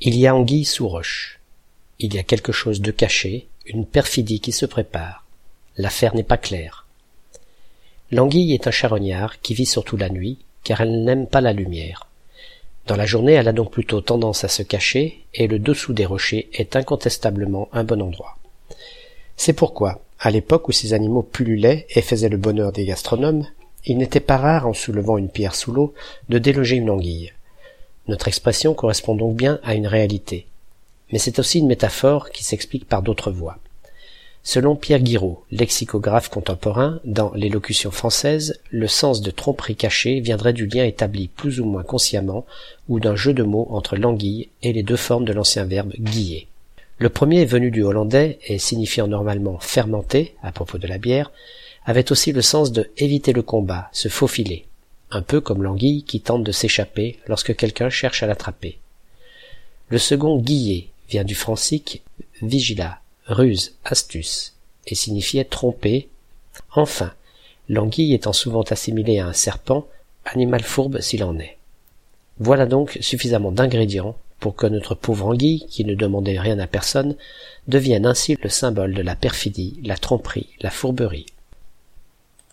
Il y a anguille sous roche. Il y a quelque chose de caché, une perfidie qui se prépare. L'affaire n'est pas claire. L'anguille est un charognard qui vit surtout la nuit, car elle n'aime pas la lumière. Dans la journée, elle a donc plutôt tendance à se cacher, et le dessous des rochers est incontestablement un bon endroit. C'est pourquoi, à l'époque où ces animaux pullulaient et faisaient le bonheur des gastronomes, il n'était pas rare, en soulevant une pierre sous l'eau, de déloger une anguille. Notre expression correspond donc bien à une réalité. Mais c'est aussi une métaphore qui s'explique par d'autres voies. Selon Pierre Guiraud, lexicographe contemporain, dans l'élocution française, le sens de tromperie cachée viendrait du lien établi plus ou moins consciemment ou d'un jeu de mots entre l'anguille et les deux formes de l'ancien verbe guiller. Le premier venu du hollandais et signifiant normalement fermenter à propos de la bière, avait aussi le sens de éviter le combat, se faufiler, un peu comme l'anguille qui tente de s'échapper lorsque quelqu'un cherche à l'attraper. Le second guiller vient du francique vigila, ruse, astuce, et signifiait tromper. Enfin, l'anguille étant souvent assimilée à un serpent, animal fourbe s'il en est. Voilà donc suffisamment d'ingrédients pour que notre pauvre anguille, qui ne demandait rien à personne, devienne ainsi le symbole de la perfidie, la tromperie, la fourberie,